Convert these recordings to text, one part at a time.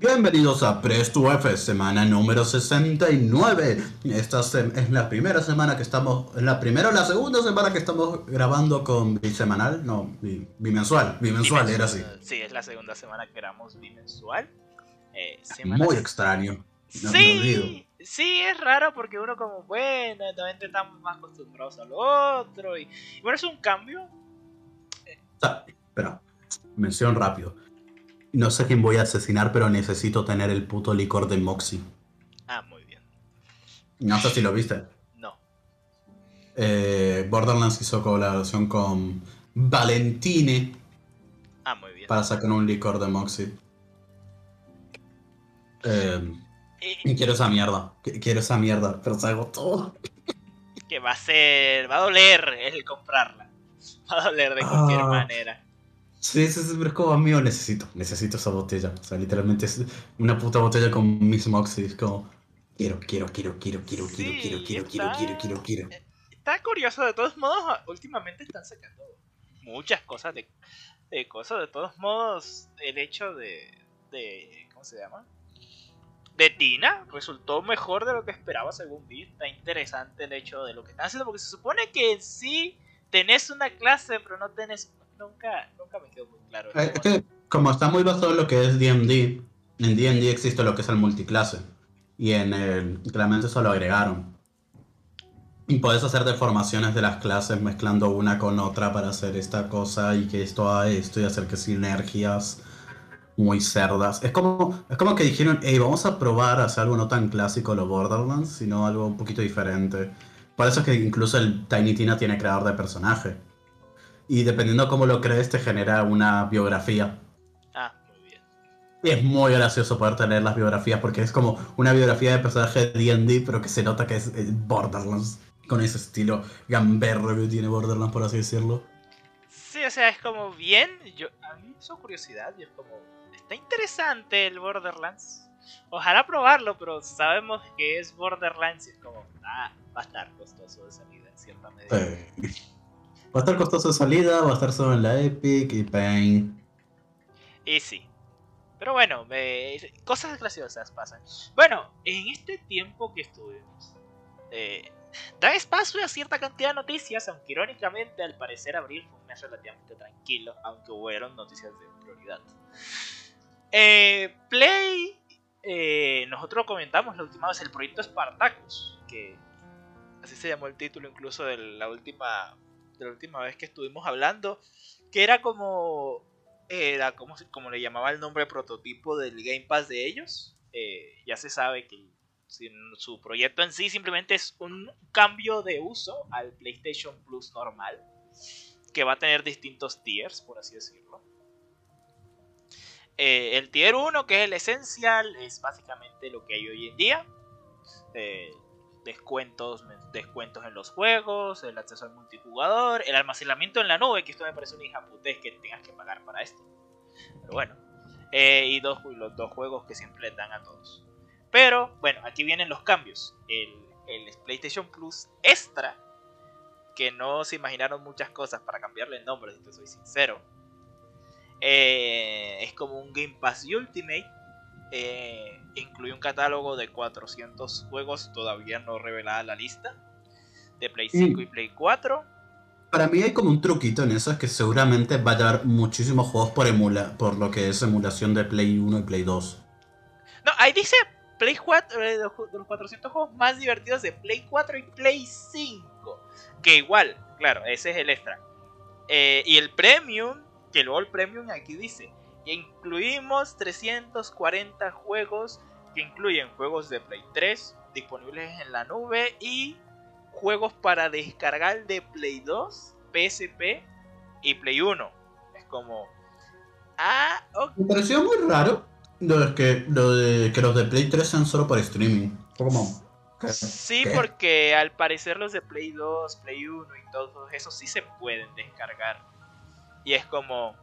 Bienvenidos a Presto F, semana número 69. Esta es la primera semana que estamos, es la primera o la segunda semana que estamos grabando con bisemanal, no, bimensual, bimensual, era así. Sí, es la segunda semana que grabamos bimensual. Eh, Muy extraño. sí, sí, es raro porque uno como, bueno, también estamos más acostumbrados al otro y, bueno, es un cambio. espera, mención rápido no sé quién voy a asesinar, pero necesito tener el puto licor de Moxie. Ah, muy bien. No sé si lo viste. No. Eh, Borderlands hizo colaboración con Valentine. Ah, muy bien. Para sacar un licor de Moxie. Eh, quiero esa mierda. Quiero esa mierda, pero se todo. Que va a ser. Va a doler el comprarla. Va a doler de cualquier ah. manera. Sí, sí, sí, pero es como, amigo, necesito, necesito esa botella. O sea, literalmente es una puta botella con Miss Moxie. Es como, quiero, quiero, quiero, quiero, quiero, quiero, quiero, quiero, quiero, quiero, quiero, quiero. Está curioso, de todos modos, últimamente están sacando muchas cosas de, de cosas. De todos modos, el hecho de, de, ¿cómo se llama? De Tina resultó mejor de lo que esperaba según vi. Está interesante el hecho de lo que están haciendo, porque se supone que en sí tenés una clase, pero no tenés nunca, nunca me quedó muy claro. Es que como está muy basado en lo que es D&D, en D&D existe lo que es el multiclase. Y en el claramente eso lo agregaron. Y puedes hacer deformaciones de las clases mezclando una con otra para hacer esta cosa y que esto haga esto y hacer que sinergias muy cerdas. Es como, es como que dijeron, hey, vamos a probar a hacer algo no tan clásico los Borderlands, sino algo un poquito diferente. Por eso es que incluso el Tiny Tina tiene creador de personaje. Y dependiendo cómo lo crees, te genera una biografía. Ah, muy bien. Y es muy gracioso poder tener las biografías porque es como una biografía de personaje de DD, pero que se nota que es Borderlands. Con ese estilo gamberro que tiene Borderlands, por así decirlo. Sí, o sea, es como bien. Yo, a mí me hizo curiosidad y es como. Está interesante el Borderlands. Ojalá probarlo, pero sabemos que es Borderlands y es como. Ah, va a estar costoso de salida en cierta medida. Eh. Va a estar costoso de salida, va a estar solo en la Epic y Pain. Y sí. Pero bueno, cosas graciosas pasan. Bueno, en este tiempo que estuvimos, eh, da espacio a cierta cantidad de noticias, aunque irónicamente al parecer abril fue un mes relativamente tranquilo, aunque hubieron noticias de prioridad. Eh, Play, eh, nosotros comentamos la última vez el proyecto Spartacus, que así se llamó el título incluso de la última de la última vez que estuvimos hablando, que era como, era como, como le llamaba el nombre prototipo del Game Pass de ellos. Eh, ya se sabe que su proyecto en sí simplemente es un cambio de uso al PlayStation Plus normal, que va a tener distintos tiers, por así decirlo. Eh, el tier 1, que es el esencial, es básicamente lo que hay hoy en día. Eh, descuentos, descuentos en los juegos, el acceso al multijugador, el almacenamiento en la nube, que esto me parece una hija putés que tengas que pagar para esto. Pero bueno, eh, y dos, los dos juegos que siempre le dan a todos. Pero bueno, aquí vienen los cambios. El, el PlayStation Plus Extra, que no se imaginaron muchas cosas para cambiarle el nombre, si te soy sincero. Eh, es como un Game Pass Ultimate eh, incluye un catálogo de 400 juegos todavía no revelada la lista de Play 5 y Play 4. Para mí hay como un truquito en eso, es que seguramente va a llevar muchísimos juegos por, emula por lo que es emulación de Play 1 y Play 2. No, ahí dice Play 4, eh, de los 400 juegos más divertidos de Play 4 y Play 5. Que igual, claro, ese es el extra. Eh, y el Premium, que luego el Premium aquí dice, incluimos 340 juegos que incluyen juegos de Play 3 disponibles en la nube y juegos para descargar de Play 2, PSP y Play 1. Es como... Ah, Me pareció muy raro lo de, que, lo de que los de Play 3 sean solo para streaming. Como... Sí, porque al parecer los de Play 2, Play 1 y todos esos sí se pueden descargar. Y es como,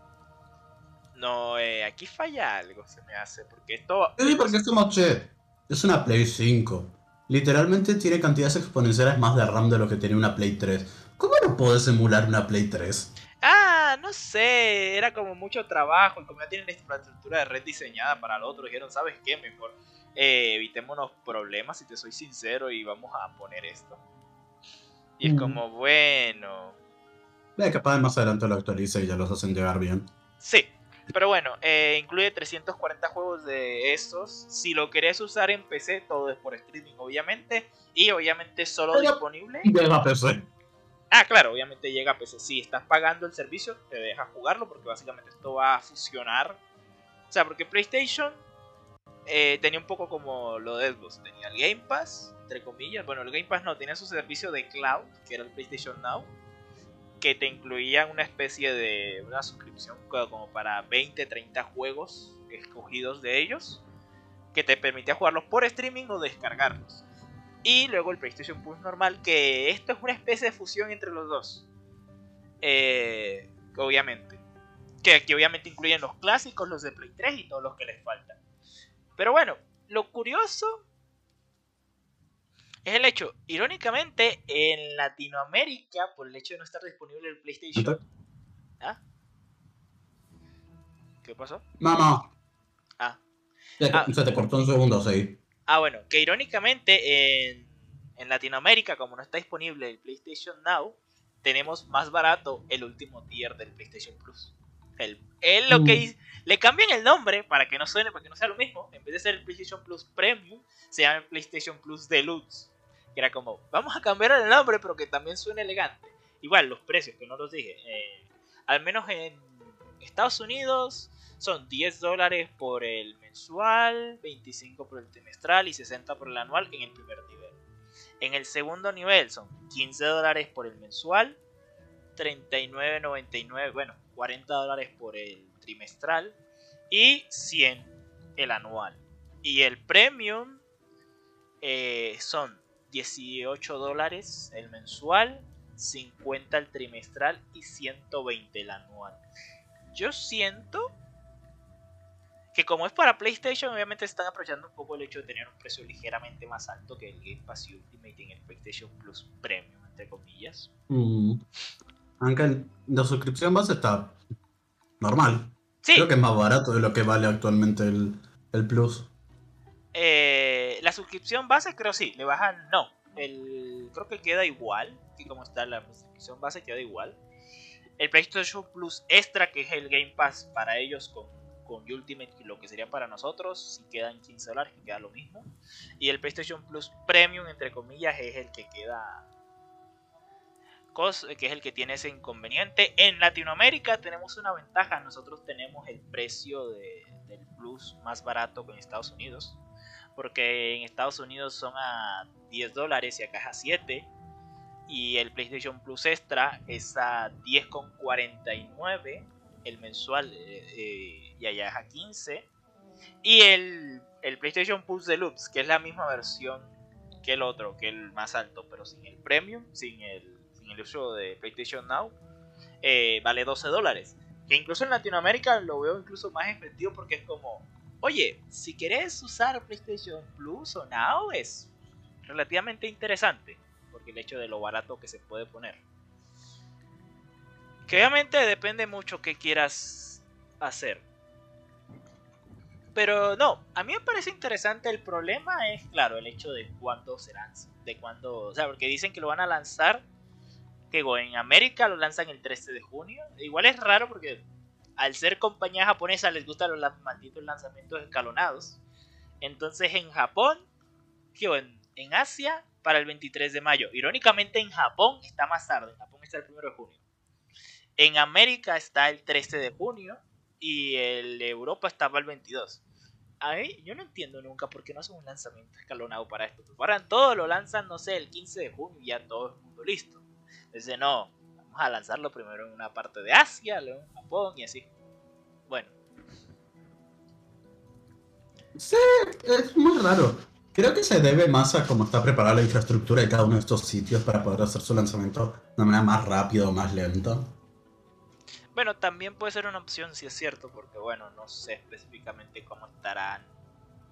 no, eh, aquí falla algo, se me hace, porque esto... Sí, porque es como, che, es una Play 5. Literalmente tiene cantidades exponenciales más de RAM de lo que tiene una Play 3. ¿Cómo no puedes emular una Play 3? Ah, no sé, era como mucho trabajo y como ya tienen la infraestructura de red diseñada para el otro, dijeron, ¿sabes qué? Mejor eh, evitémonos problemas, si te soy sincero, y vamos a poner esto. Y es Mm. como, bueno, Ve, capaz más adelante lo actualiza y ya los hacen llegar bien. sí. Pero bueno, eh, incluye 340 juegos de estos. Si lo querés usar en PC, todo es por streaming, obviamente. Y obviamente solo Pero- disponible. Llega a PC. Ah, claro, obviamente llega a PC. Si estás pagando el servicio, te deja jugarlo porque básicamente esto va a fusionar. O sea, porque PlayStation eh, tenía un poco como lo de Xbox. Tenía el Game Pass, entre comillas. Bueno, el Game Pass no, tenía su servicio de cloud, que era el PlayStation Now. Que te incluía una especie de una suscripción co- como para 20, 30 juegos escogidos de ellos. Que te permitía jugarlos por streaming o descargarlos. Y luego el PlayStation Plus normal, que esto es una especie de fusión entre los dos. Eh, obviamente. Que aquí obviamente incluyen los clásicos, los de Play 3 y todos los que les faltan. Pero bueno, lo curioso es el hecho, irónicamente, en Latinoamérica, por el hecho de no estar disponible el PlayStation... ¿Ah? ¿Qué pasó? Mamá. Ah. Se, Ah. se te cortó un segundo, sí. Ah, bueno, que irónicamente en, en Latinoamérica, como no está disponible el PlayStation Now, tenemos más barato el último tier del PlayStation Plus. El, él lo que Mm. hizo- le cambian el nombre para que no suene, para que no sea lo mismo. En vez de ser el PlayStation Plus Premium, se llama el PlayStation Plus Deluxe. Que era como, vamos a cambiar el nombre, pero que también suene elegante. Igual, los precios, que no los dije. eh, al menos en Estados Unidos son 10 dólares por el mensual, 25 por el trimestral y 60 por el anual en el primer nivel. En el segundo nivel son 15 dólares por el mensual, 39.99, bueno, 40 dólares por el trimestral y 100 el anual. Y el premium eh, son 18 dólares el mensual, 50 el trimestral y 120 el anual. Yo siento que como es para PlayStation, obviamente están aprovechando un poco el hecho de tener un precio ligeramente más alto que el Game Pass Ultimate en el PlayStation Plus Premium, entre comillas. Mm. Aunque el- la suscripción base está normal. Sí, Creo que es más barato de lo que vale actualmente el, el Plus. Eh, la suscripción base creo sí, le bajan, no, el, creo que queda igual, que como está la suscripción base queda igual. El PlayStation Plus Extra, que es el Game Pass para ellos con, con Ultimate, lo que sería para nosotros, si quedan 15 dólares, que queda lo mismo. Y el PlayStation Plus Premium, entre comillas, es el que queda que es el que tiene ese inconveniente. En Latinoamérica tenemos una ventaja, nosotros tenemos el precio de- del Plus más barato que en Estados Unidos, porque en Estados Unidos son a 10 dólares y acá es a 7, y el PlayStation Plus Extra es a 10,49 el mensual eh, eh, y allá es a 15, y el, el PlayStation Plus Deluxe, que es la misma versión que el otro, que el más alto, pero sin el Premium, sin el, sin el uso de PlayStation Now, eh, vale 12 dólares. Que incluso en Latinoamérica lo veo incluso más efectivo porque es como, oye, si querés usar PlayStation Plus o Now es relativamente interesante, porque el hecho de lo barato que se puede poner. Que obviamente depende mucho qué quieras hacer. Pero no, a mí me parece interesante. El problema es, claro, el hecho de cuándo se lanza. De cuándo, o sea, porque dicen que lo van a lanzar. Que en América lo lanzan el 13 de junio. Igual es raro porque al ser compañía japonesa les gustan los malditos lanzamientos escalonados. Entonces en Japón, que en, en Asia, para el 23 de mayo. Irónicamente en Japón está más tarde. En Japón está el 1 de junio. En América está el 13 de junio. Y el Europa estaba el 22. A mí, yo no entiendo nunca por qué no hacen un lanzamiento escalonado para esto. Preparan todo, lo lanzan, no sé, el 15 de junio y ya todo el mundo listo. Dice, no, vamos a lanzarlo primero en una parte de Asia, luego en Japón y así. Bueno, Sí, es muy raro. Creo que se debe más a cómo está preparada la infraestructura de cada uno de estos sitios para poder hacer su lanzamiento de una manera más rápida o más lenta. bueno, también puede ser una opción si es cierto, porque bueno, no sé específicamente cómo estarán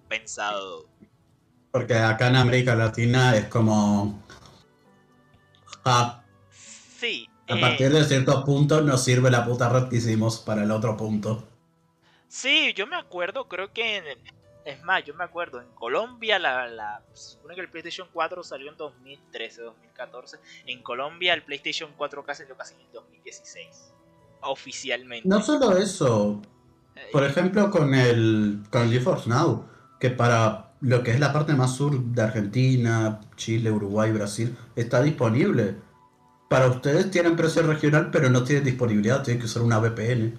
pensado. Porque acá en América Latina es como... Ah, Sí, A partir de cierto punto nos sirve la puta red que hicimos para el otro punto. Sí, yo me acuerdo, creo que en, es más, yo me acuerdo, en Colombia la, la se supone que el PlayStation 4 salió en 2013, 2014. En Colombia el PlayStation 4K salió casi en 2016. Oficialmente. No solo eso. Por ejemplo, con el, con el GeForce Now, que para lo que es la parte más sur de Argentina, Chile, Uruguay, Brasil, está disponible. Para ustedes tienen precio regional, pero no tienen disponibilidad, tienen que usar una VPN.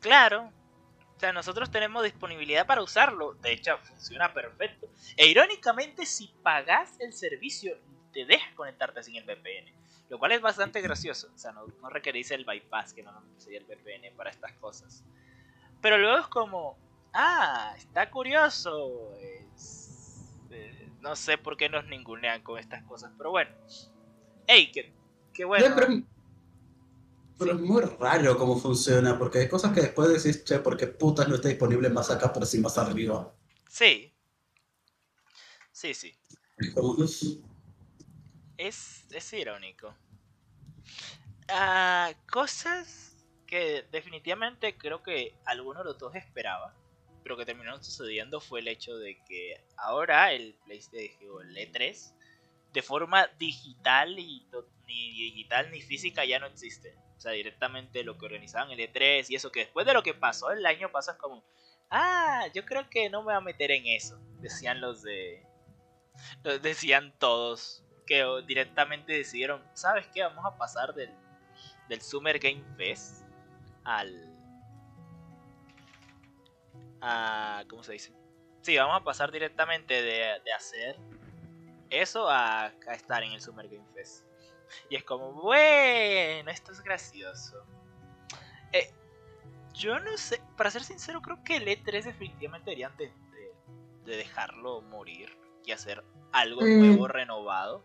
Claro, o sea, nosotros tenemos disponibilidad para usarlo. De hecho, funciona perfecto. E irónicamente, si pagas el servicio, te deja conectarte sin el VPN. Lo cual es bastante gracioso. O sea, no, requerís el bypass, que normalmente sería el VPN para estas cosas. Pero luego es como, ah, está curioso. Eh, no sé por qué nos ningunean con estas cosas, pero bueno. Hey, bueno. Pero es muy raro cómo funciona, porque hay cosas que después decís, che, porque putas no está disponible más acá, pero sí más arriba. Sí. Sí, sí. Es, es irónico. Ah, cosas que definitivamente creo que alguno de los dos esperaba, pero que terminaron sucediendo fue el hecho de que ahora el PlayStation el E3 de forma digital y ni digital ni física ya no existe. O sea, directamente lo que organizaban el E3 y eso que después de lo que pasó el año pasado es como, ah, yo creo que no me voy a meter en eso. Decían los de... decían todos que directamente decidieron, ¿sabes qué? Vamos a pasar del, del Summer Game Fest al... A, ¿Cómo se dice? Sí, vamos a pasar directamente de, de hacer eso a, a estar en el Summer Game Fest. Y es como, bueno, esto es gracioso. Eh, yo no sé, para ser sincero, creo que el E3 definitivamente deberían de, dejarlo morir y hacer algo mm. nuevo, renovado.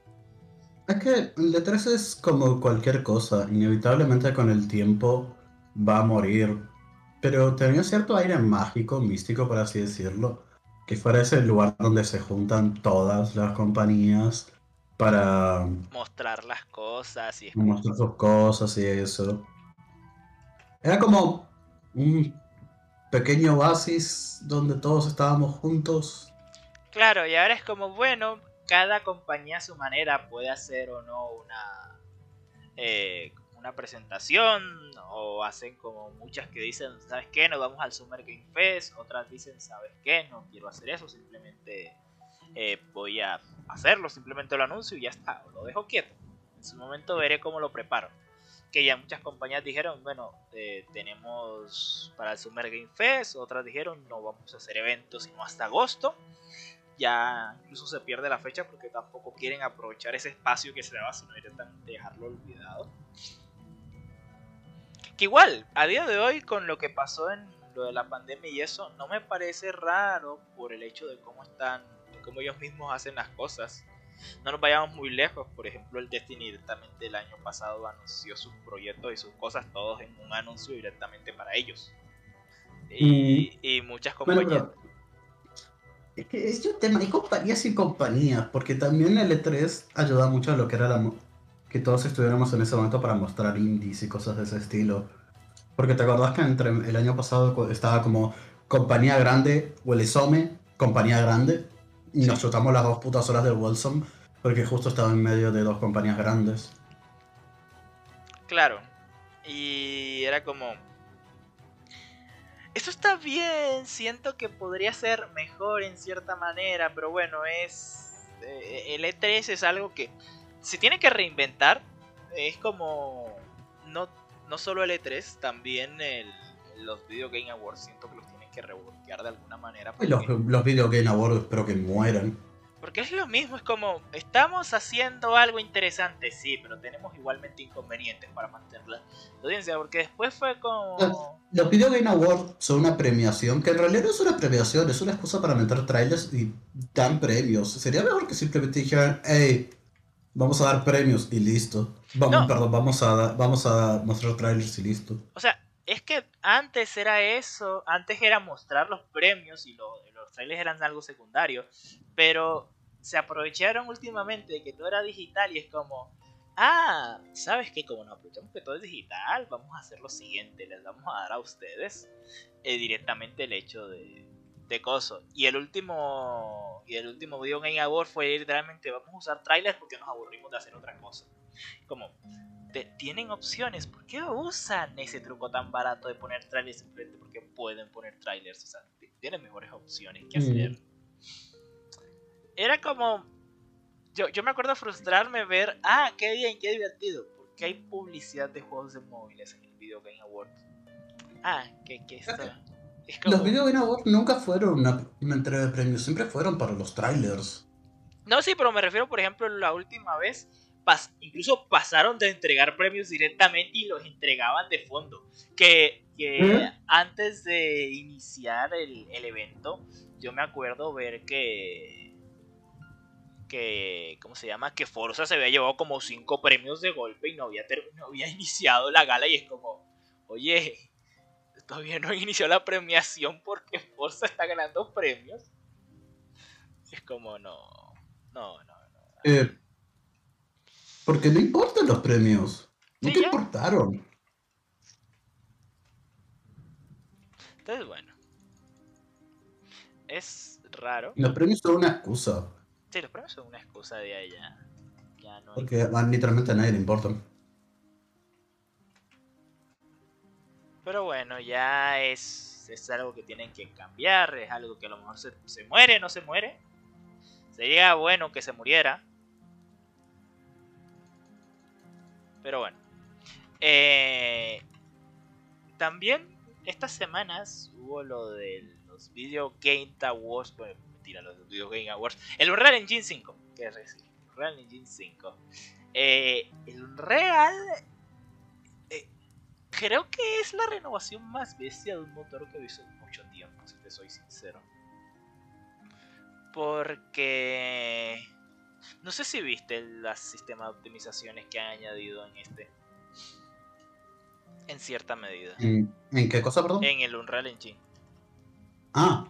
Es que el E3 es como cualquier cosa, inevitablemente con el tiempo va a morir. Pero tenía cierto aire mágico, místico, por así decirlo, que fuera ese lugar donde se juntan todas las compañías para mostrar las cosas y mostrar sus cosas y eso. Era como un pequeño oasis donde todos estábamos juntos. Claro, y ahora es como, bueno, cada compañía a su manera puede hacer o no una, eh, una presentación, o hacen como muchas que dicen, ¿sabes qué? Nos vamos al Summer Game Fest, otras dicen, ¿sabes qué? No quiero hacer eso, simplemente eh, voy a hacerlo, simplemente lo anuncio y ya está, lo dejo quieto. En su momento veré cómo lo preparo. Que ya muchas compañías dijeron, bueno, eh, tenemos para el Summer Game Fest, otras dijeron, no vamos a hacer eventos sino hasta agosto. Ya incluso se pierde la fecha porque tampoco quieren aprovechar ese espacio que se daba, sino directamente dejarlo olvidado. Que igual, a día de hoy, con lo que pasó en lo de la pandemia y eso, no me parece raro por el hecho de cómo están como ellos mismos hacen las cosas. No nos vayamos muy lejos, por ejemplo el Destiny directamente el año pasado anunció sus proyectos y sus cosas todos en un anuncio directamente para ellos. Y, y muchas compañías... es que es un tema, hay compañías y compañías, porque también el E3 ayuda mucho a lo que era la... que todos estuviéramos en ese momento para mostrar indies y cosas de ese estilo. Porque te acordás que entre el año pasado estaba como compañía grande, el compañía grande, y nos chutamos las dos putas horas del Wilson porque justo estaba en medio de dos compañías grandes. Claro. Y era como... Eso está bien, siento que podría ser mejor en cierta manera, pero bueno, es... Eh, el E3 es algo que se tiene que reinventar. Es como... No, no solo el E3, también el, los Video Game Awards siento que los que revoltear de alguna manera. Los, los Video Game Awards espero que mueran. Porque es lo mismo, es como, estamos haciendo algo interesante, sí, pero tenemos igualmente inconvenientes para mantener la audiencia, porque después fue como... Los, Video Game Awards son una premiación, que en realidad no es una premiación, es una excusa para meter trailers y dan premios. Sería mejor que simplemente dijeran, hey, vamos a dar premios y listo. Vamos, perdón, vamos a, vamos a mostrar trailers y listo. O sea, es que antes era eso, antes era mostrar los premios y los trailers eran algo secundario, pero se aprovecharon últimamente de que todo era digital y es como, ah, ¿sabes qué? Como nos aprovechamos que todo es digital, vamos a hacer lo siguiente, les vamos a dar a ustedes eh, directamente el hecho de, de coso. Y el último y el último video Game Award fue literalmente vamos a usar trailers porque nos aburrimos de hacer otra cosa. Como tienen opciones, ¿por qué usan ese truco tan barato de poner trailers enfrente? Porque pueden poner trailers, o sea, tienen mejores opciones que hacer. Era como yo, yo me acuerdo frustrarme ver, ah, qué bien, qué divertido, porque hay publicidad de juegos de móviles en el Video Game Award. Ah, que, que está. Los Video Game Awards nunca fueron una, entrega de premios, siempre fueron para los trailers. No, sí, pero me refiero, por ejemplo, la última vez, incluso pasaron de entregar premios directamente y los entregaban de fondo. Que, que antes de iniciar el, el evento, yo me acuerdo ver que que, ¿cómo se llama? Que Forza se había llevado como cinco premios de golpe y no había, no había iniciado la gala y es como, oye, todavía no inició la premiación porque Forza está ganando premios. Es como, no, no, no. no. Eh, porque no importan los premios. No te importaron. Entonces, bueno. Es raro. Los premios son una excusa. Sí, los premios son una excusa de allá. Ya no Porque van literalmente a nadie le importan. Pero bueno, ya es, es algo que tienen que cambiar, es algo que a lo mejor se, se muere, no se muere. Sería bueno que se muriera. Pero bueno. Eh, también estas semanas hubo lo de los Video Game Awards. Bueno, mentira, los Video Game Awards. El Unreal Engine 5. ¿Qué es decir? Unreal Engine 5. Eh, el Unreal creo que es la renovación más bestia de un motor que he visto en mucho tiempo, si te soy sincero. Porque... No sé si viste el sistema de optimizaciones que han añadido en este. En cierta medida. ¿En, qué cosa, perdón? En el Unreal Engine. Ah.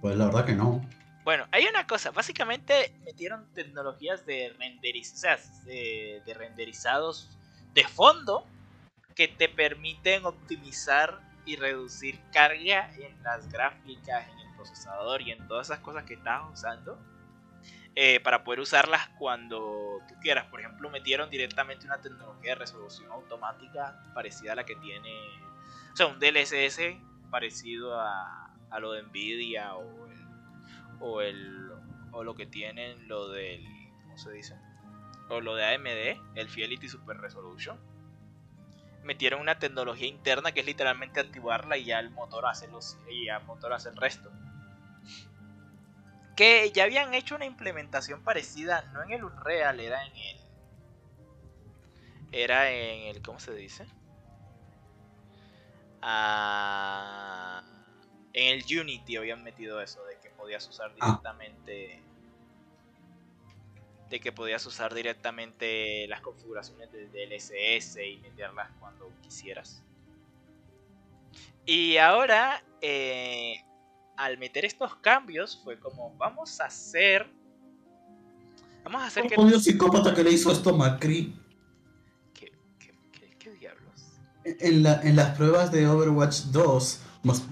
Pues la verdad que no. Bueno, hay una cosa. Básicamente metieron tecnologías de renderizados, de renderizados de fondo que te permiten optimizar y reducir carga en las gráficas, en el procesador y en todas esas cosas que estás usando. Eh, para poder usarlas cuando tú quieras. Por ejemplo, metieron directamente una tecnología de resolución automática parecida a la que tiene, o sea, un DLSS parecido a, a lo de Nvidia o el, o el o lo que tienen lo del, ¿cómo se dice? O lo de AMD, el Fidelity Super Resolution metieron una tecnología interna que es literalmente activarla y ya el motor hace los y ya el motor hace el resto. Que ya habían hecho una implementación parecida, no en el Unreal, era en el era en el ¿cómo se dice? Ah, en el Unity habían metido eso de que podías usar ah. De que podías usar directamente las configuraciones del DLSS y meterlas cuando quisieras. Y ahora, eh, al meter estos cambios, fue como, vamos a hacer... Vamos a hacer que... Un psicópata que le hizo esto a Macri. ¿Qué, qué, diablos? En, en, las pruebas de Overwatch 2,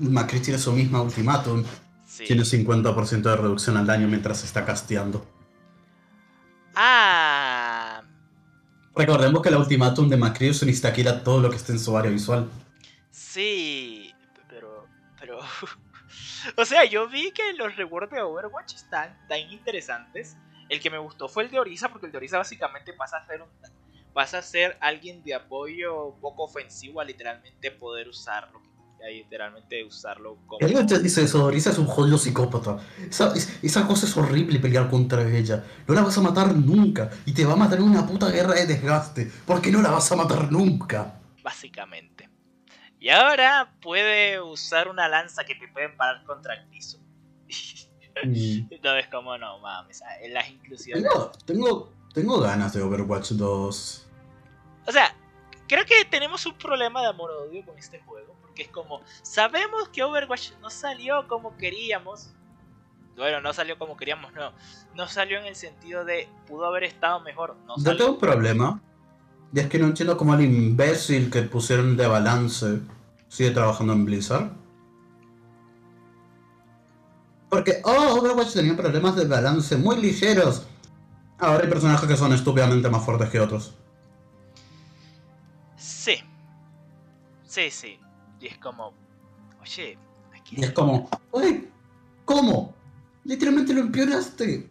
Macri tiene su misma ultimátum. Tiene 50% de reducción al daño mientras se está casteando. Ah. Recordemos que el ultimátum de Macri es un todo lo que esté en su área visual. Sí, pero. pero. o sea, yo vi que los rewards de Overwatch están tan interesantes. El que me gustó fue el de Orisa, porque el de Orisa básicamente pasa a ser un. Pasa a ser alguien de apoyo poco ofensivo a literalmente poder usarlo literalmente usarlo como. Eso, Orisa es un jodido psicópata. Esa, esa, cosa es horrible pelear contra ella. No la vas a matar nunca. Y te va a matar en una puta guerra de desgaste. Porque no la vas a matar nunca. Básicamente. Y ahora puede usar una lanza que te puede parar contra el piso. Mm. Entonces, como no mames, en las inclusiones. Tengo, tengo, tengo ganas de Overwatch 2. O sea, creo que tenemos un problema de amor-odio con este juego. Porque es como, sabemos que Overwatch no salió como queríamos. bueno, no salió como queríamos, no. No salió en el sentido de pudo haber estado mejor. No Yo tengo un problema. Y es que no entiendo cómo el imbécil que pusieron de balance sigue trabajando en Blizzard. Porque, oh, Overwatch tenía problemas de balance muy ligeros. Ahora hay personajes que son estúpidamente más fuertes que otros. Sí. Sí, sí. Y es como, oye, aquí Y es como, uy, ¿cómo? Literalmente lo empeoraste.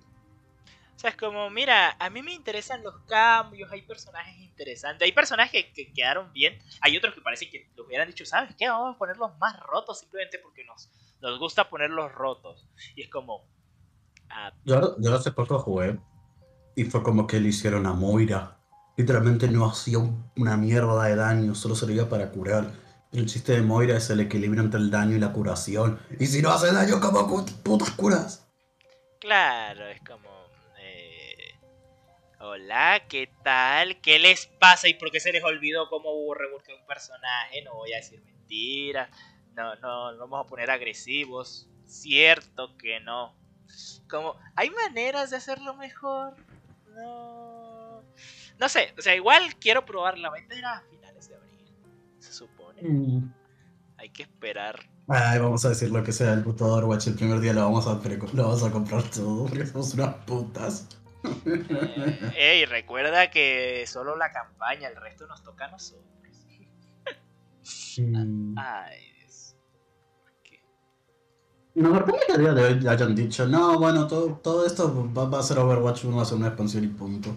O sea, es como, mira, a mí me interesan los cambios, hay personajes interesantes, hay personajes que, que quedaron bien, hay otros que parece que los hubieran dicho, ¿sabes qué? Vamos a ponerlos más rotos simplemente porque nos, nos gusta ponerlos rotos. Y es como, ah, Yo, yo hace poco jugué y fue como que le hicieron a Moira. Literalmente no hacía un- una mierda de daño, solo servía para curar. El chiste de Moira es el equilibrio entre el daño y la curación. Y si no hace daño, ¿cómo cu- putas curas? claro, es como, eh, hola, ¿qué tal? ¿Qué les pasa? ¿Y por qué se les olvidó cómo hubo rework un personaje? No voy a decir mentiras, no, no, no vamos a poner agresivos, cierto que no. Como, ¿hay maneras de hacerlo mejor? No. No sé, o sea, igual quiero probar la era a finales de abril, se supone. Hay que esperar. Ay, vamos a decir lo que sea el puto Overwatch. El primer día lo vamos a, lo vamos a comprar todo porque somos unas putas. Eh, ey, recuerda que solo la campaña, el resto nos toca a nosotros. Mm. Ay, Dios. ¿Por qué? No, me parece que a día de hoy hayan dicho, no, bueno, todo, todo esto va, va a ser Overwatch 1, va a ser una expansión y punto.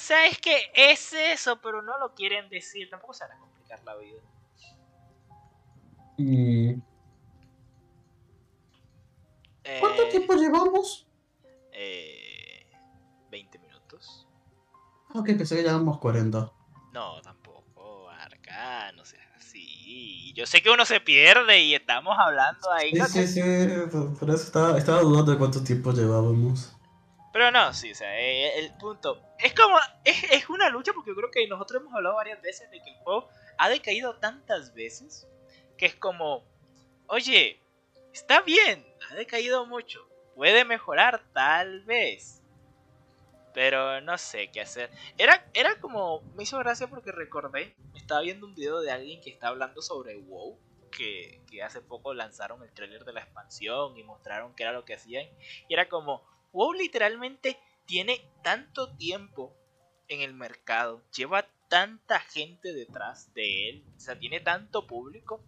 O sea, es que es eso, pero no lo quieren decir. Tampoco se van a complicar la vida. Mm. ¿Cuánto Eh, tiempo llevamos? eh, 20 minutos. Ok, pensé que llevamos 40. No, tampoco, Arca, no seas así. Yo sé que uno se pierde y estamos hablando ahí. Sí, ¿no? sí, sí, por por eso estaba, estaba dudando de cuánto tiempo llevábamos. Pero no, sí, o sea, eh, el punto. Es como. Es, es una lucha porque yo creo que nosotros hemos hablado varias veces de que el juego ha decaído tantas veces que es como. Oye, está bien, ha decaído mucho. Puede mejorar, tal vez. Pero no sé qué hacer. Era, era como. Me hizo gracia porque recordé. Estaba viendo un video de alguien que está hablando sobre WoW. Que, que hace poco lanzaron el tráiler de la expansión y mostraron qué era lo que hacían. Y era como. WoW literalmente tiene tanto tiempo en el mercado, lleva tanta gente detrás de él, o sea, tiene tanto público,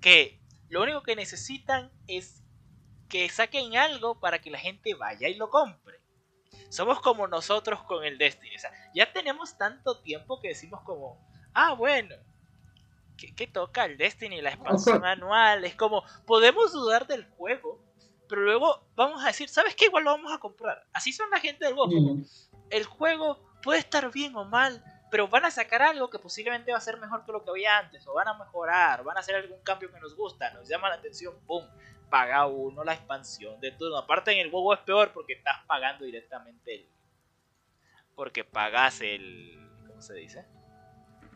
que lo único que necesitan es que saquen algo para que la gente vaya y lo compre. Somos como nosotros con el Destiny, o sea, ya tenemos tanto tiempo que decimos como, ah, bueno, ¿qué, qué toca el Destiny? La expansión anual, es como, podemos dudar del juego, pero luego vamos a decir, ¿sabes qué? Igual lo vamos a comprar. Así son la gente del como, Mm. El juego puede estar bien o mal, pero van a sacar algo que posiblemente va a ser mejor que lo que había antes, o van a mejorar, van a hacer algún cambio que nos gusta, nos llama la atención, ¡pum! Paga uno la expansión de turno. Aparte en el WoW es peor porque estás pagando directamente el... Porque pagas el... ¿Cómo se dice?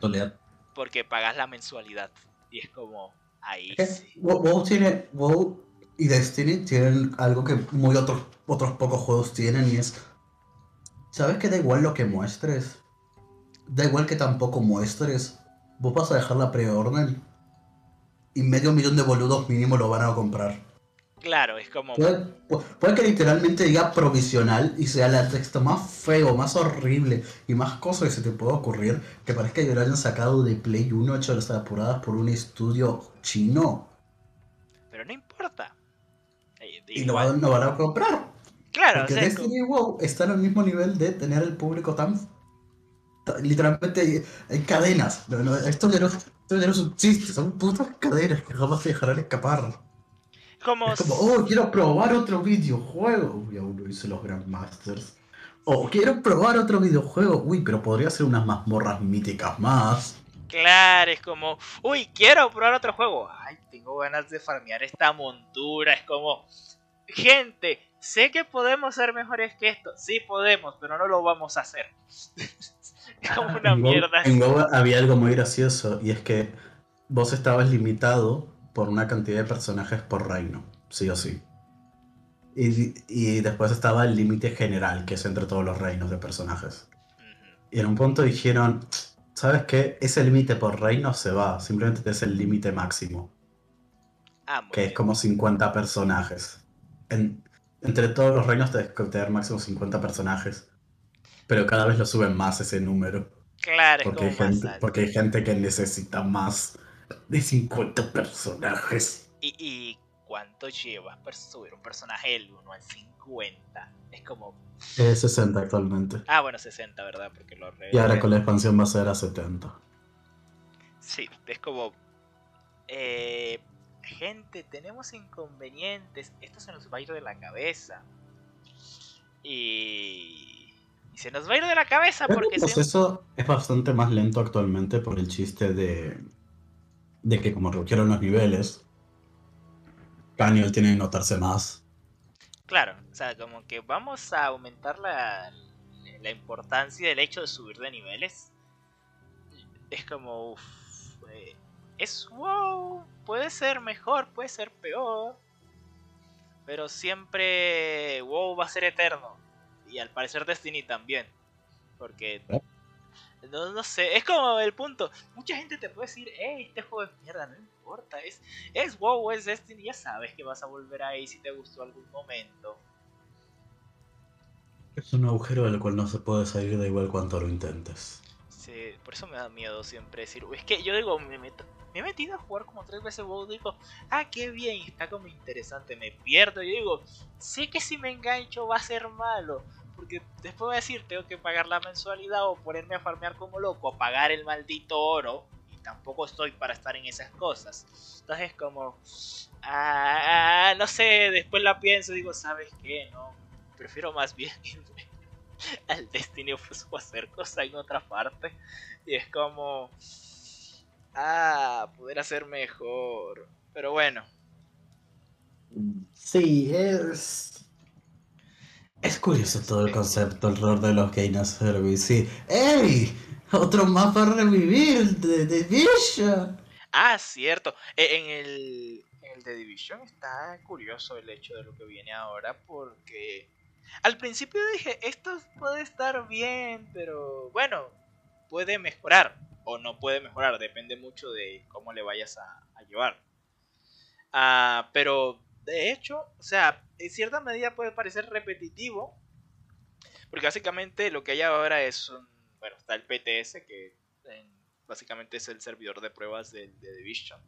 Toledo. Porque pagas la mensualidad. Y es como... Ahí Eh, sí. WoW tiene, WoW y Destiny tienen algo que muy otros, otros pocos juegos tienen y es, ¿sabes que da igual lo que muestres? Da igual que tampoco muestres. Vos vas a dejar la preorden y medio millón de boludos mínimo lo van a comprar. Claro, es como... Puede, pu- puede que literalmente diga provisional y sea el texto más feo, más horrible y más cosa que se te pueda ocurrir que parezca que lo hayan sacado de Play 1 hecho las apuradas por un estudio chino Pero no importa. Eh, y lo igual- van, lo van a comprar. Claro, o Porque sea, es como- Destiny y WoW están al mismo nivel de tener el público tan... ta- Literalmente hay, hay cadenas. No, no, esto, ya no, esto ya no es un chiste, son putas cadenas que jamás se dejarán escapar. como... Es como, oh, quiero probar otro videojuego. Uy, aún no hice los Grandmasters. O quiero probar otro videojuego. Uy, pero podría ser unas mazmorras míticas más. Claro, es como, uy, quiero probar otro juego. Ay, tengo ganas de farmear esta montura. Es como, gente, sé que podemos ser mejores que esto. Sí podemos, pero no lo vamos a hacer. es como una En mierda. En WoW había algo muy gracioso y es que vos estabas limitado por una cantidad de personajes por reino, sí o sí. Y, y después estaba el límite general, que es entre todos los reinos de personajes. Y en un punto dijeron, ¿sabes qué? Ese límite por reino se va, simplemente es el límite máximo. Ah, muy que es como 50 personajes. En- entre todos los reinos te que tener máximo 50 personajes. Pero cada vez lo suben más ese número. Claro, Porque hay, gente, porque hay gente que necesita más de 50 personajes. ¿Y, y cuánto llevas para subir un personaje del 1 al 50? Es como. Es 60 actualmente. Ah, bueno, 60, ¿verdad? Porque lo re- Y ahora con la expansión va a ser a 70. Sí, es como. eh, gente, tenemos inconvenientes. Esto se nos va a ir de la cabeza. Y. Y se nos va a ir de la cabeza que porque el proceso es bastante más lento actualmente por el chiste de, de que como redujeron los niveles, cada nivel tiene que notarse más. Claro, o sea, como que vamos a aumentar la, la importancia del hecho de subir de niveles. Es como, uff, eh, es wow, puede ser mejor, puede ser peor. Pero siempre WoW va a ser eterno. Y al parecer Destiny también. Porque... ¿Eh? No, no sé, es como el punto. Mucha gente te puede decir, hey, este juego es mierda, no importa. Es, es WoW, es Destiny, ya sabes que vas a volver ahí si te gustó algún momento. Es un agujero del cual no se puede salir da igual cuanto lo intentes. Sí, por eso me da miedo siempre decir, "Uy, es que yo digo, me, meto, me he metido a jugar como tres veces WoW, digo, ah, qué bien, está como interesante, me pierdo, yo digo, sé que si me engancho va a ser malo, porque después voy a decir, tengo que pagar la mensualidad o ponerme a farmear como loco, a pagar el maldito oro, tampoco estoy para estar en esas cosas. Entonces como, ah, no sé, después la pienso, digo, ¿sabes qué? No, prefiero más bien irme al Destiny pues, o hacer cosas en otra parte. Y es como, ah, poder hacer mejor. Pero bueno, Sí, es. Es curioso todo el concepto alrededor de los Game Service. Sí. ¡Ey! Otro mapa a revivir de Division. Ah, cierto. E- En el, en el The Division está curioso el hecho de lo que viene ahora porque al principio dije, esto puede estar bien, pero bueno, puede mejorar o no puede mejorar, depende mucho de cómo le vayas a, llevar. Ah, pero de hecho, o sea, en cierta medida puede parecer repetitivo, porque básicamente lo que hay ahora es un, bueno, está el PTS que en básicamente es el servidor de pruebas del de Division.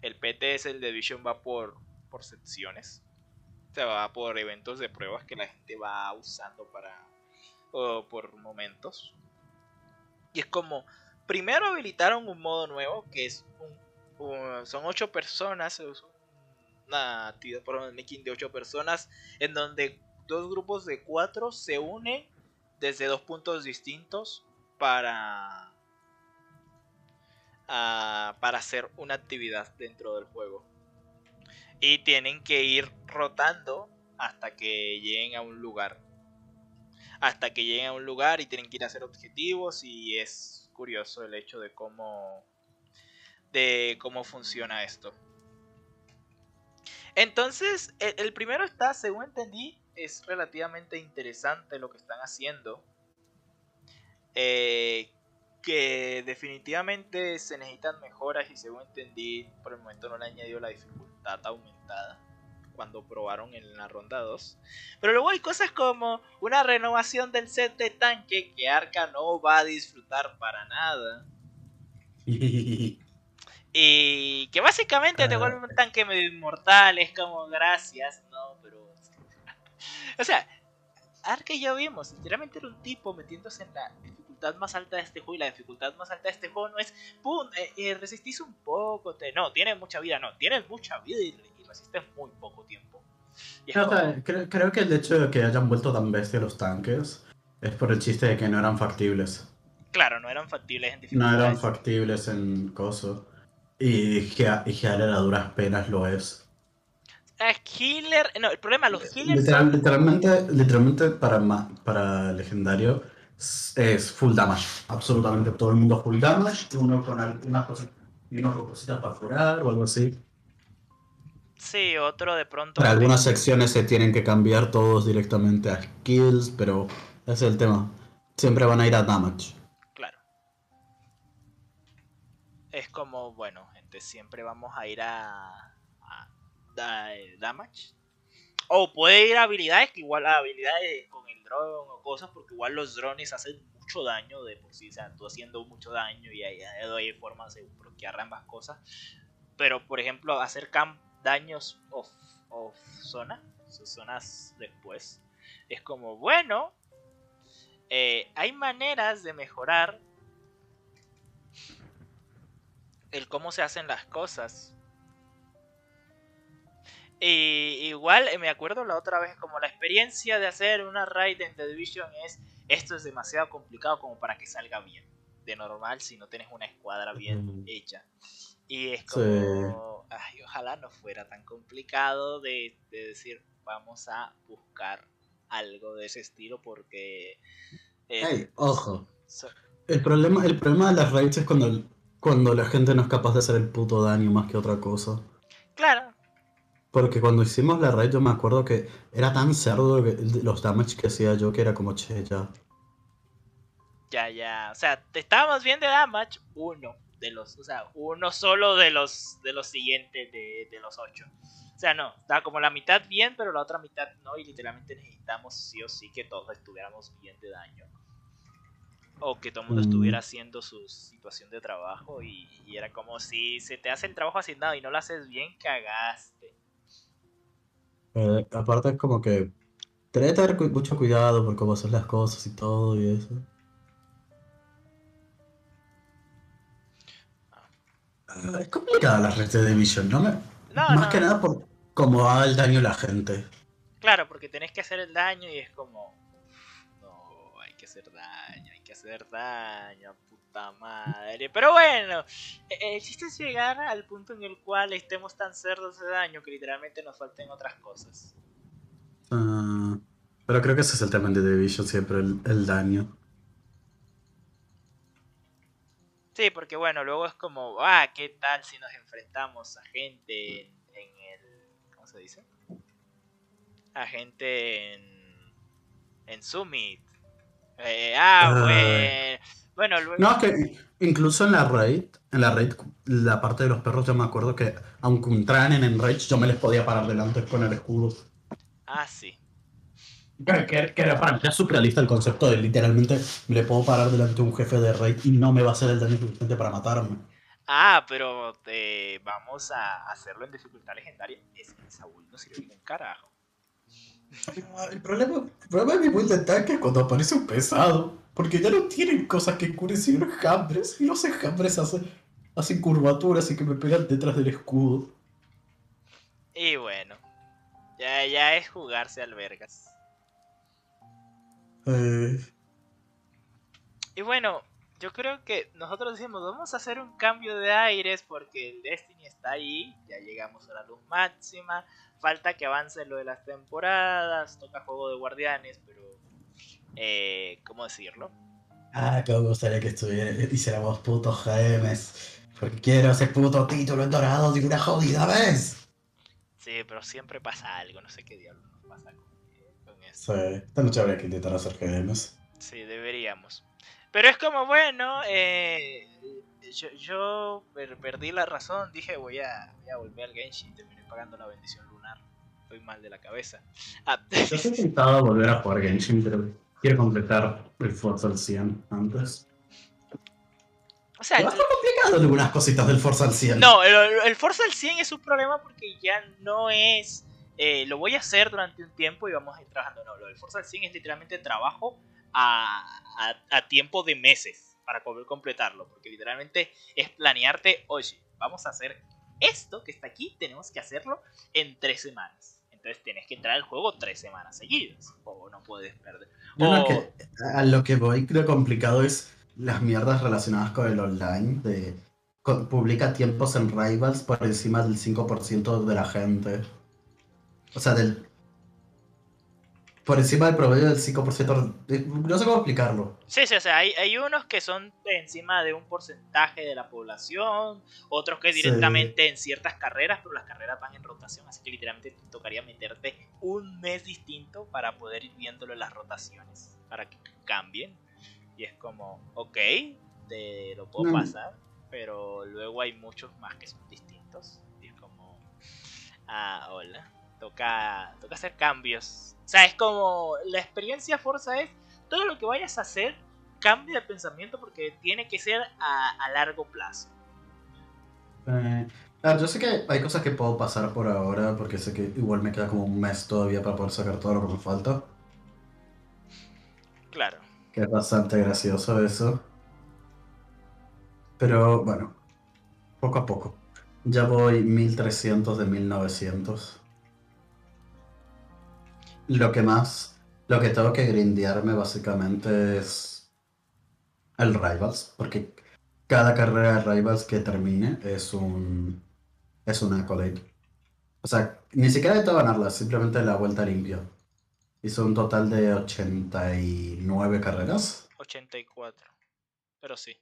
El PTS del Division va por, por secciones. O sea, va por eventos de pruebas que la gente va usando para. o por momentos. Y es como. Primero habilitaron un modo nuevo que es un, un- son 8 personas. Es una actividad por un making de 8 personas. En donde dos grupos de 4 se unen desde dos puntos distintos para ah, para hacer una actividad dentro del juego. Y tienen que ir rotando hasta que lleguen a un lugar. Hasta que lleguen a un lugar y tienen que ir a hacer objetivos y es curioso el hecho de cómo de cómo funciona esto. Entonces, el, el primero está, según entendí, es relativamente interesante lo que están haciendo. Eh, que definitivamente se necesitan mejoras y según entendí, por el momento no le han añadido la dificultad aumentada cuando probaron en la ronda 2. Pero luego hay cosas como una renovación del set de tanque que Arca no va a disfrutar para nada. Y que básicamente te Ah. vuelve un tanque medio inmortal, es como gracias. O sea, Arca ya vimos, sinceramente era un tipo metiéndose en la dificultad más alta de este juego y la dificultad más alta de este juego no es, pum, eh, eh, resistís un poco, te... no, tienes mucha vida, no, tienes mucha vida y, y resistes muy poco tiempo. Y No, o sea, creo, creo que el hecho de que hayan vuelto tan bestia los tanques es por el chiste de que no eran factibles. claro, no eran factibles en No dificultades. eran factibles en coso. Y, y Gealer a duras penas lo es. Healer, no, el problema, los healers Literal- son- literalmente, literalmente para, ma- para legendario es, es full damage. Absolutamente todo el mundo full damage. Uno con algunas cosas, y uno con cositas para curar o algo así. Sí, otro de pronto. Para algunas secciones se tienen que cambiar todos directamente a skills, pero ese es el tema. Siempre van a ir a damage. Claro. Es como, bueno, gente, siempre vamos a ir a, a, damage. O puede ir a habilidades que igual a habilidades con el drone o cosas, porque igual los drones hacen mucho daño de por sí, o sea, tú haciendo mucho daño y hay, hay formas de bloquear ambas cosas. Pero, por ejemplo, hacer camp daños off, off zona, zonas después, es como, bueno, eh, hay maneras de mejorar el cómo se hacen las cosas. Y igual me acuerdo la otra vez como la experiencia de hacer una raid en The Division es esto es demasiado complicado como para que salga bien. De normal si no tienes una escuadra bien hecha. Y es como, ay, ojalá no fuera tan complicado de, decir, vamos a buscar algo de ese estilo porque... Eh, ojo. el, problema, el problema de las raids es cuando, cuando la gente no es capaz de hacer el puto daño más que otra cosa. Claro. Porque cuando hicimos la raid yo me acuerdo que era tan cerdo los damage que hacía yo que era como, che, ya. Ya, ya. O sea, te estábamos bien de damage, uno de los, o sea, uno solo de los de los siguientes de, los ocho. O sea, no, estaba como la mitad bien, pero la otra mitad no, y literalmente necesitamos sí o sí que todos estuviéramos bien de daño. O que todo el mundo mm. estuviera haciendo su situación de trabajo y, era como si se te hace el trabajo asignado y no lo haces bien, cagaste. Eh, aparte es como que tenés que tener mucho cuidado por cómo haces las cosas y todo y eso. Es complicada la red de Division, ¿no? Más que nada por cómo va el daño a la gente. Claro, porque tenés que hacer el daño y es como. No, hay que hacer daño, hay que hacer daño, puta madre. Pero bueno, e-, el chiste es llegar al punto en el cual estemos tan cerdos de daño que literalmente nos falten otras cosas. Ah, pero creo que ese es el tema de Division siempre, el daño. Sí, porque bueno, luego es como, ah, ¿qué tal si nos enfrentamos a gente en, el... ¿Cómo se dice? A gente en... En Summit. Eh, ah, bueno. Bueno, luego... No, es que incluso en la raid, en la raid, la parte de los perros, yo me acuerdo que aunque entraran en Enrage, yo me les podía parar delante con el escudo. Ah, sí. Que, era para mí es surrealista el concepto de literalmente le puedo parar delante de un jefe de raid y no me va a hacer el daño suficiente para matarme. Ah, pero te vamos a hacerlo en dificultad legendaria. Es que Saúl no sirve un carajo. El problema, el problema de mi tanque es cuando aparece un pesado. Porque ya no tienen cosas que curen sino enjambres. Y los enjambres hacen, hacen curvaturas y que me pegan detrás del escudo. Y bueno, ya, ya es jugarse albergas. Eh. Y bueno, yo creo que nosotros decimos, vamos a hacer un cambio de aires porque el Destiny está ahí, ya llegamos a la luz máxima, falta que avance lo de las temporadas, toca juego de guardianes, pero... Eh, ¿Cómo decirlo? Ah, que me gustaría que estuviera, hiciéramos putos GMs, porque quiero ese puto título en dorado de una jodida vez. Sí, pero siempre pasa algo, no sé qué diablos nos pasa Sí, esta noche habría que intentar hacer GMs. Sí, deberíamos. Pero es como, bueno, eh, yo, perdí la razón, dije voy a, voy a volver al Genshin y terminé pagando la bendición. Estoy mal de la cabeza. Ah. Yo he intentado volver a jugar Genshin, pero quiero completar el Forza al 100 antes. O sea, es complicado algunas cositas del Forza al 100. No, el, el Forza al 100 es un problema porque ya no es eh, lo voy a hacer durante un tiempo y vamos a ir trabajando. No, lo del Forza 100 es literalmente trabajo a, a, tiempo de meses para poder completarlo. Porque literalmente es planearte, oye, vamos a hacer esto que está aquí, tenemos que hacerlo en tres semanas. Entonces tienes que entrar al juego tres semanas seguidas. O no puedes perder. a lo que voy, creo complicado es las mierdas relacionadas con el online. De, publica tiempos en Rivals por encima del 5% de la gente. O sea, del. Por encima del promedio del 5%. No sé cómo explicarlo. Sí, sí, o sea, hay, hay unos que son encima de un porcentaje de la población, otros que directamente en ciertas carreras, pero las carreras van en rotación, así que literalmente te tocaría meterte un mes distinto para poder ir viéndolo en las rotaciones, para que cambien. Y es como, ok, te lo puedo pasar, pero luego hay muchos más que son distintos. Y es como, ah, hola, toca, toca hacer cambios sea, es como la experiencia Forza es todo lo que vayas a hacer cambia de pensamiento porque tiene que ser a, largo plazo. Eh, yo sé que hay cosas que puedo pasar por ahora porque sé que igual me queda como un mes todavía para poder sacar todo lo que me falta. Claro. Que es bastante gracioso eso. Pero bueno, poco a poco. Ya voy 1300 de 1900 lo que más, lo que tengo que grindearme básicamente es el Rivals, porque cada carrera de Rivals que termine es un, es un accolade. O sea, ni siquiera de ganarla, simplemente la vuelta limpia. Hizo un total de 89 carreras. 84, pero sí.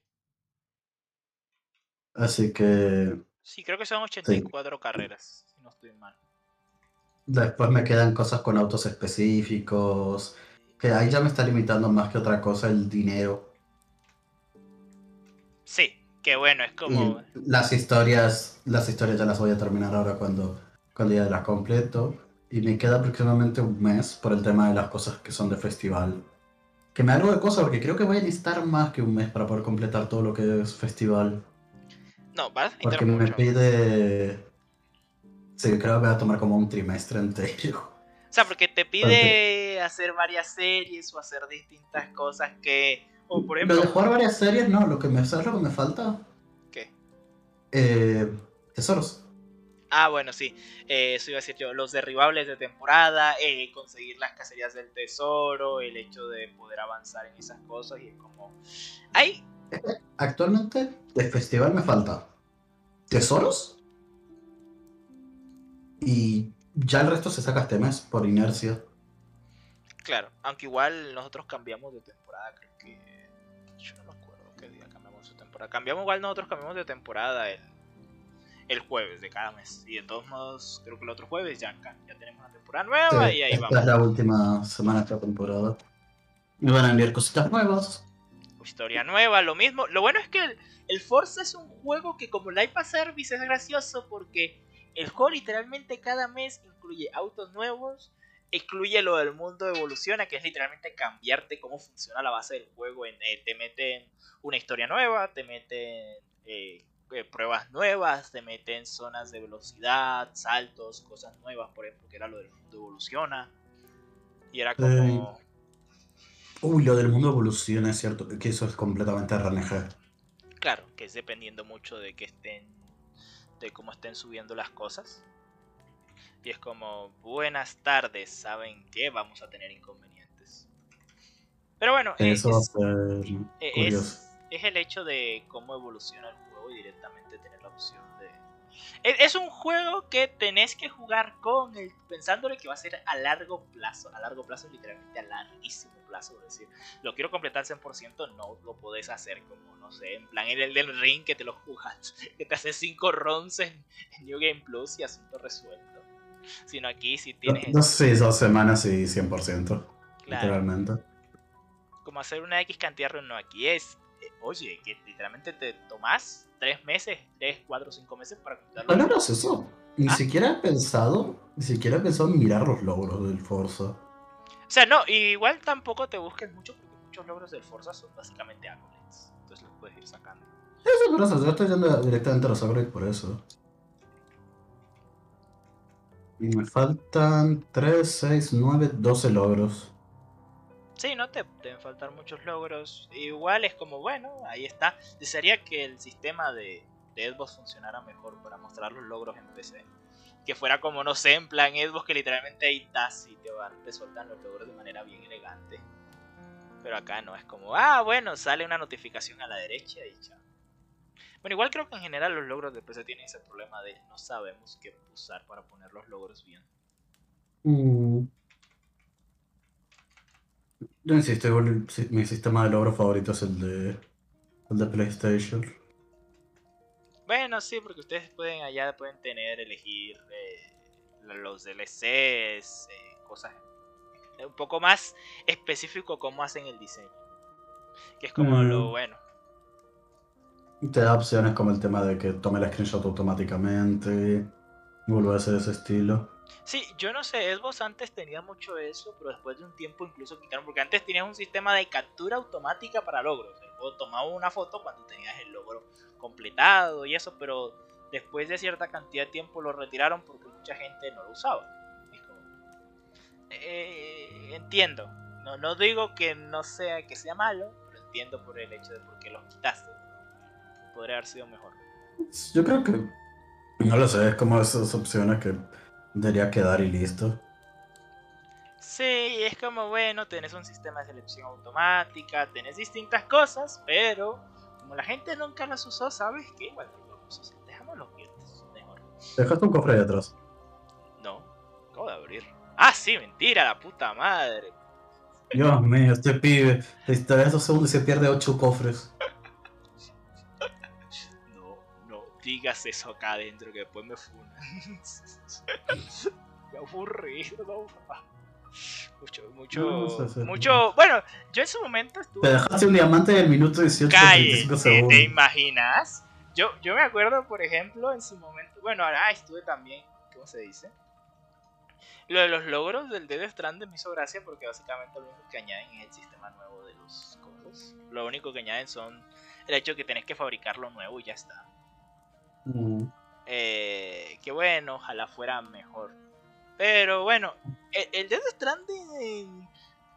Así que... Sí, creo que son 84 carreras, si no estoy mal. Después me quedan cosas con autos específicos, que ahí ya me está limitando más que otra cosa el dinero. Sí, que bueno, es como... las historias, las historias ya las voy a terminar ahora cuando, cuando ya las completo. Y me queda aproximadamente un mes por el tema de las cosas que son de festival. Que me hago de cosas porque creo que voy a necesitar más que un mes para poder completar todo lo que es festival. No, vas a Porque me pide Sí, creo que va a tomar como un trimestre entero. O sea, porque te pide hacer varias series o hacer distintas cosas que. O por ejemplo. Lo de jugar varias series, no, lo que me, ¿sabes lo que me falta? ¿Qué? Eh, tesoros. Ah, bueno, sí. Eh, eso iba a decir yo. Los derribables de temporada, eh, conseguir las cacerías del tesoro, el hecho de poder avanzar en esas cosas y es como. Hay. Actualmente, de festival me falta. ¿Tesoros? Y ya el resto se saca este mes por inercia. Claro, aunque igual nosotros cambiamos de temporada, creo que... Yo no me acuerdo qué día cambiamos de temporada. Cambiamos igual, nosotros cambiamos de temporada el, el jueves de cada mes. Y de todos modos, creo que el otro jueves ya, ya tenemos una temporada nueva y ahí esta es la última semana de la temporada. Me van a enviar cositas nuevas. Historia nueva, lo mismo. Lo bueno es que el, el Forza es un juego que como Live Service es gracioso porque el juego literalmente cada mes incluye autos nuevos, incluye lo del mundo evoluciona, que es literalmente cambiarte cómo funciona la base del juego. En, eh, te meten una historia nueva, te meten eh, eh, pruebas nuevas, te meten zonas de velocidad, saltos, cosas nuevas, por ejemplo, que era lo del mundo evoluciona. Y era como... Uy, lo del mundo evoluciona, es cierto, que eso es completamente RNG. Claro, que es dependiendo mucho de que estén de cómo estén subiendo las cosas. Y es como, buenas tardes, ¿saben qué? Vamos a tener inconvenientes. Pero bueno, Eso es, es, es, el hecho de cómo evoluciona el juego y directamente tener la opción. Es un juego que tenés que jugar con el, pensándole que va a ser a largo plazo, a largo plazo literalmente a larguísimo plazo, es decir, lo quiero completar 100%, no lo podés hacer como, no sé, en plan en el del ring que te lo jugas, que te haces 5 runs en, New Game Plus y asunto resuelto. Sino aquí si tienes... No, sé, dos semanas y 100%, literalmente. Como hacer una X cantidad de no, aquí es, oye, que literalmente te tomás 3 meses, 3, 4, 5 meses para completarlo. No, no, no eso. Ni ¿Ah? siquiera he pensado, ni siquiera he pensado en mirar los logros del Forza. O sea, no, igual tampoco te busques mucho porque muchos logros del Forza son básicamente accolades. Entonces los puedes ir sacando. Eso por eso, yo estoy yendo directamente a los accolades por eso. Y me faltan 3, 6, 9, 12 logros. Sí, no te deben faltar muchos logros. Igual es como, bueno, ahí está. Desearía que el sistema de, de funcionara mejor para mostrar los logros en PC que fuera como, no sé, en plan Xbox que literalmente ahí estás y te, te sueltan los logros de manera bien elegante. Pero acá no, es como, ah, bueno, sale una notificación a la derecha y chao. Bueno, igual creo que en general los logros de PC tienen ese problema de no sabemos qué usar para poner los logros bien. Mm. Yo insisto, igual mi sistema de logro favorito es el de, el de PlayStation. Bueno, sí, porque ustedes pueden allá pueden tener, elegir eh, los DLCs, eh, cosas un poco más específico cómo hacen el diseño. Que es como lo mm. bueno. Te da opciones como el tema de que tome la screenshot automáticamente. Vuelve a ser ese estilo. Sí, yo no sé, Xbox antes tenía mucho eso, pero después de un tiempo incluso quitaron, porque antes tenías un sistema de captura automática para logros. El juego tomaba una foto cuando tenías el logro completado y eso, pero después de cierta cantidad de tiempo lo retiraron porque mucha gente no lo usaba. Eh, entiendo, no, no digo que no sea que sea malo, pero entiendo por el hecho de por qué lo quitaste. Podría haber sido mejor. Yo creo que, no lo sé, es como esas opciones que debería quedar y listo. Sí, es como, bueno, tenés un sistema de selección automática, tenés distintas cosas, pero como la gente nunca las usó, ¿sabes qué? Bueno, dejamos los quietos, mejor. ¿Dejaste un cofre ahí atrás? No, acabo de abrir. Ah, sí, mentira, la puta madre. Dios mío, este pibe, vez dos segundos y se pierde ocho cofres. digas eso acá adentro que después me funan. me aburrido, mucho, mucho, mucho. Bueno, yo en su momento estuve. Te dejaste un diamante del minuto 18 segundos. ¿Te imaginas? Yo, yo me acuerdo, por ejemplo, en su momento. Bueno, ahora estuve también. ¿Cómo se dice? Lo de los logros del Dead Stranding me hizo gracia porque básicamente lo único que añaden es el sistema nuevo de los cofres. Lo único que añaden son el hecho de que tenés que fabricar lo nuevo y ya está. Eh, que bueno, ojalá fuera mejor. Pero bueno, el, el Stranding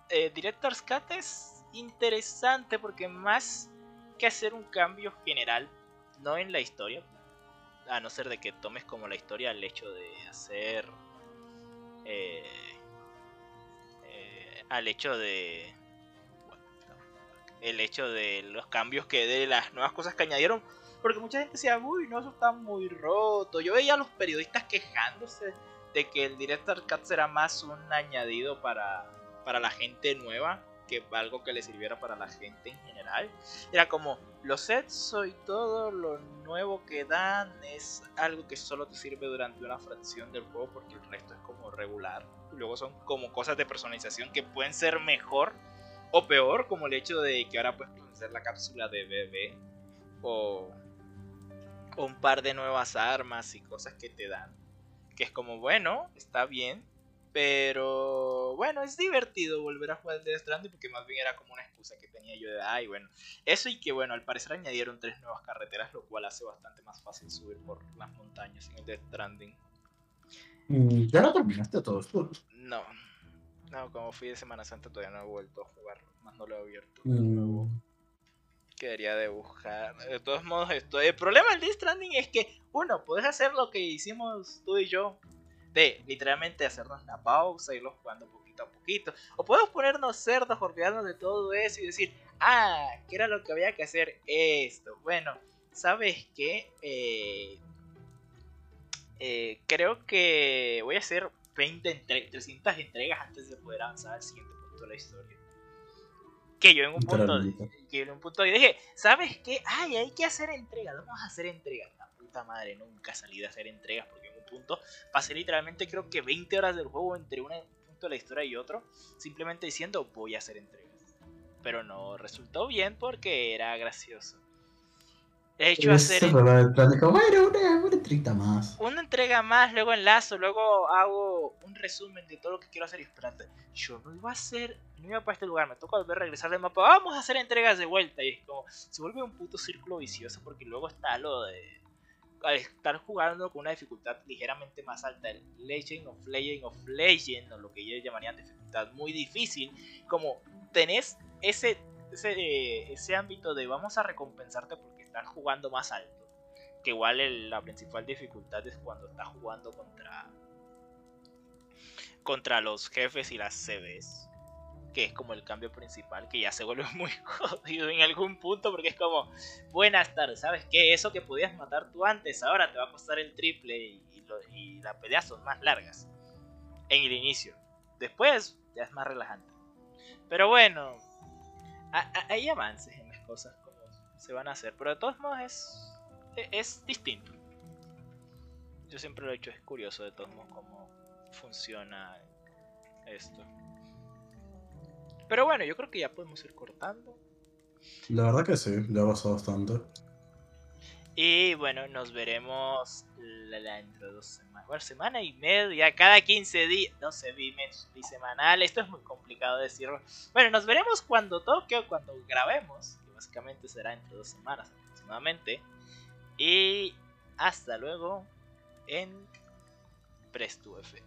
eh, Director's Cut es interesante porque más que hacer un cambio general, no en la historia, a no ser de que tomes como la historia el hecho de hacer eh, eh, al hecho de el hecho de los cambios que de las nuevas cosas que añadieron porque mucha gente decía uy no eso está muy roto yo veía a los periodistas quejándose de que el Director Cut será más un añadido para, para la gente nueva que algo que le sirviera para la gente en general. Era como, los sets y todo lo nuevo que dan es algo que solo te sirve durante una fracción del juego porque el resto es como regular. Y luego son como cosas de personalización que pueden ser mejor o peor, como el hecho de que ahora puedes hacer la cápsula de bebé o, un par de nuevas armas y cosas que te dan. Que es como, bueno, está bien, pero bueno, es divertido volver a jugar Death Stranding porque más bien era como una excusa que tenía yo de, ay, bueno, eso y que bueno, al parecer añadieron tres nuevas carreteras, lo cual hace bastante más fácil subir por las montañas en el Death Stranding. Mm, ¿Ya lo terminaste todo esto? No, no, como fui de Semana Santa todavía no he vuelto a jugar, más no lo he abierto. Mm. Quedaría de buscar. De todos modos, esto. El problema del Death Stranding es que, uno, puedes hacer lo que hicimos tú y yo de literalmente hacernos la pausa, irlos jugando poquito a poquito. O podemos ponernos cerdos, olvidarnos de todo eso y decir, ah, ¿qué era lo que había que hacer esto? Bueno, ¿sabes qué? Eh, eh, creo que voy a hacer 20 300 entregas antes de poder avanzar al siguiente punto de la historia. Que yo en un punto, que en un punto dije, ¿sabes qué? Ay, hay que hacer entregas, vamos a hacer entregas. La puta madre, nunca salí a hacer entregas porque punto. Pasé literalmente creo que 20 horas del juego entre un punto de la historia y otro, simplemente diciendo voy a hacer entregas. Pero no resultó bien porque era gracioso. He hecho hacer. una, entrega más. Una entrega más, luego enlazo, luego hago un resumen de todo lo que quiero hacer. Y espérate, yo no iba a hacer, no iba para este lugar, me toca volver a regresar del mapa. Vamos a hacer entregas de vuelta. Y es como, se vuelve un puto círculo vicioso porque luego está lo de al estar jugando con una dificultad ligeramente más alta, el Legend of Legend of Legend, o lo que ellos llamarían dificultad muy difícil, como tenés ese, ese, ese ámbito de vamos a recompensarte porque estás jugando más alto, que igual la principal dificultad es cuando estás jugando contra contra los jefes y las CVs que es como el cambio principal, que ya se vuelve muy jodido en algún punto, porque es como, buenas tardes, ¿sabes qué? Eso que podías matar tú antes, ahora te va a costar el triple y, las peleas son más largas en el inicio. Después ya es más relajante. Pero bueno, hay avances en las cosas se van a hacer, pero de todos modos es, e, es distinto. Yo siempre lo he hecho, es curioso de todos modos cómo funciona esto. Pero bueno, yo creo que ya podemos ir cortando. La verdad que sí, ya ha pasado bastante. Y bueno, nos veremos la, dentro de dos semanas. Bueno, semana y media, cada 15 días. No sé, bisemanal. Esto es muy complicado decirlo. Bueno, nos veremos cuando toque o cuando grabemos. Básicamente será dentro de dos semanas aproximadamente. Y hasta luego en Presto F.